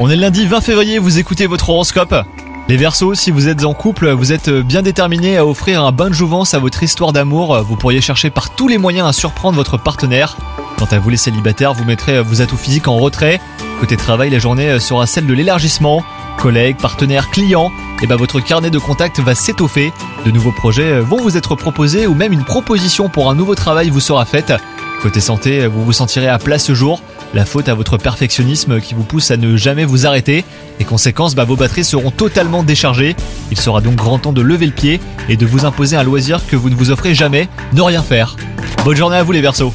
On est lundi 20 février, vous écoutez votre horoscope. Les Verseaux, si vous êtes en couple, vous êtes bien déterminés à offrir un bain de jouvence à votre histoire d'amour. Vous pourriez chercher par tous les moyens à surprendre votre partenaire. Quant à vous les célibataires, vous mettrez vos atouts physiques en retrait. Côté travail, la journée sera celle de l'élargissement. Collègues, partenaires, clients, et ben votre carnet de contacts va s'étoffer. De nouveaux projets vont vous être proposés ou même une proposition pour un nouveau travail vous sera faite. Côté santé, vous vous sentirez à plat ce jour. La faute à votre perfectionnisme qui vous pousse à ne jamais vous arrêter. Les conséquences, bah, vos batteries seront totalement déchargées. Il sera donc grand temps de lever le pied et de vous imposer un loisir que vous ne vous offrez jamais, ne rien faire. Bonne journée à vous les Verseaux